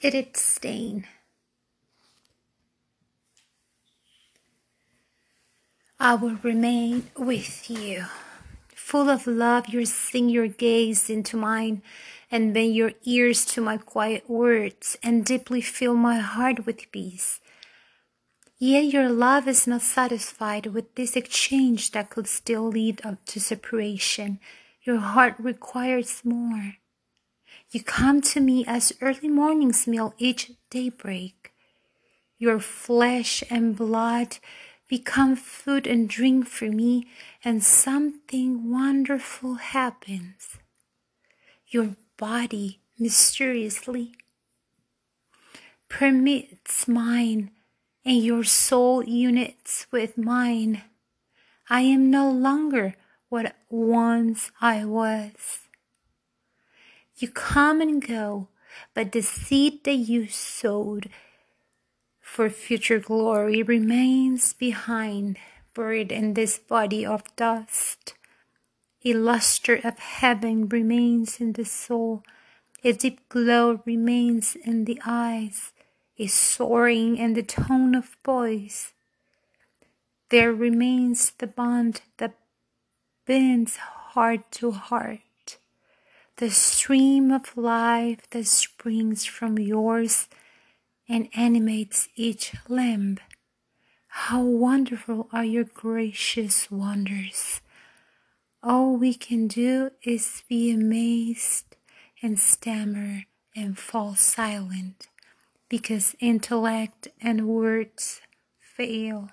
Edith Stein. I will remain with you. Full of love, you sink your gaze into mine and bend your ears to my quiet words and deeply fill my heart with peace. Yet your love is not satisfied with this exchange that could still lead up to separation. Your heart requires more. You come to me as early morning's meal each daybreak. Your flesh and blood become food and drink for me, and something wonderful happens. Your body mysteriously permits mine, and your soul unites with mine. I am no longer what once I was. You come and go, but the seed that you sowed for future glory remains behind, buried in this body of dust. A luster of heaven remains in the soul, a deep glow remains in the eyes, a soaring in the tone of voice. There remains the bond that binds heart to heart the stream of life that springs from yours and animates each limb. How wonderful are your gracious wonders! All we can do is be amazed and stammer and fall silent because intellect and words fail.